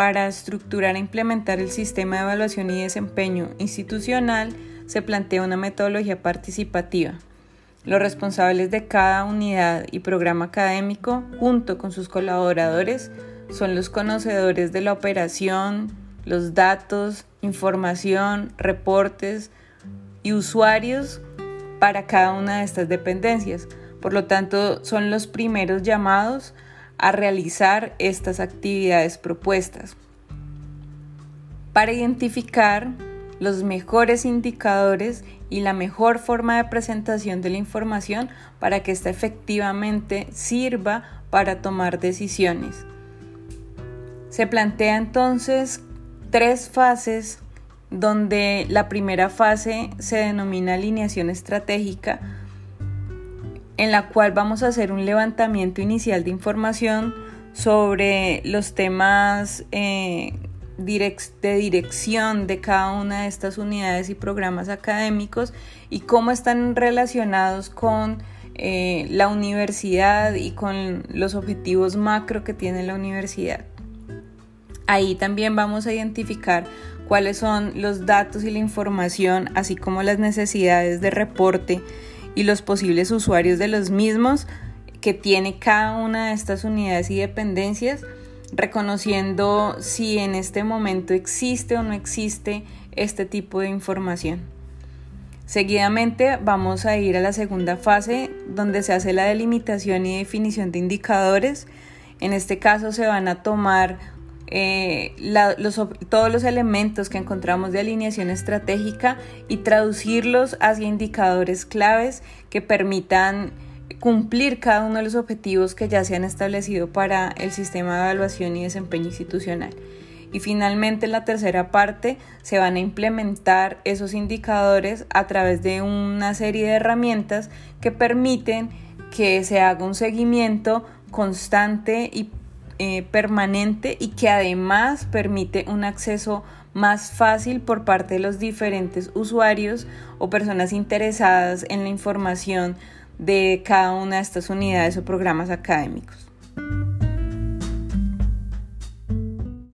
para estructurar e implementar el sistema de evaluación y desempeño institucional, se plantea una metodología participativa. Los responsables de cada unidad y programa académico, junto con sus colaboradores, son los conocedores de la operación, los datos, información, reportes y usuarios para cada una de estas dependencias. Por lo tanto, son los primeros llamados a realizar estas actividades propuestas. Para identificar los mejores indicadores y la mejor forma de presentación de la información para que ésta efectivamente sirva para tomar decisiones. Se plantea entonces tres fases donde la primera fase se denomina alineación estratégica, en la cual vamos a hacer un levantamiento inicial de información sobre los temas eh, de dirección de cada una de estas unidades y programas académicos y cómo están relacionados con eh, la universidad y con los objetivos macro que tiene la universidad. Ahí también vamos a identificar cuáles son los datos y la información, así como las necesidades de reporte y los posibles usuarios de los mismos que tiene cada una de estas unidades y dependencias reconociendo si en este momento existe o no existe este tipo de información. Seguidamente vamos a ir a la segunda fase donde se hace la delimitación y definición de indicadores. En este caso se van a tomar eh, todos los elementos que encontramos de alineación estratégica y traducirlos hacia indicadores claves que permitan cumplir cada uno de los objetivos que ya se han establecido para el sistema de evaluación y desempeño institucional. Y finalmente en la tercera parte se van a implementar esos indicadores a través de una serie de herramientas que permiten que se haga un seguimiento constante y eh, permanente y que además permite un acceso más fácil por parte de los diferentes usuarios o personas interesadas en la información de cada una de estas unidades o programas académicos.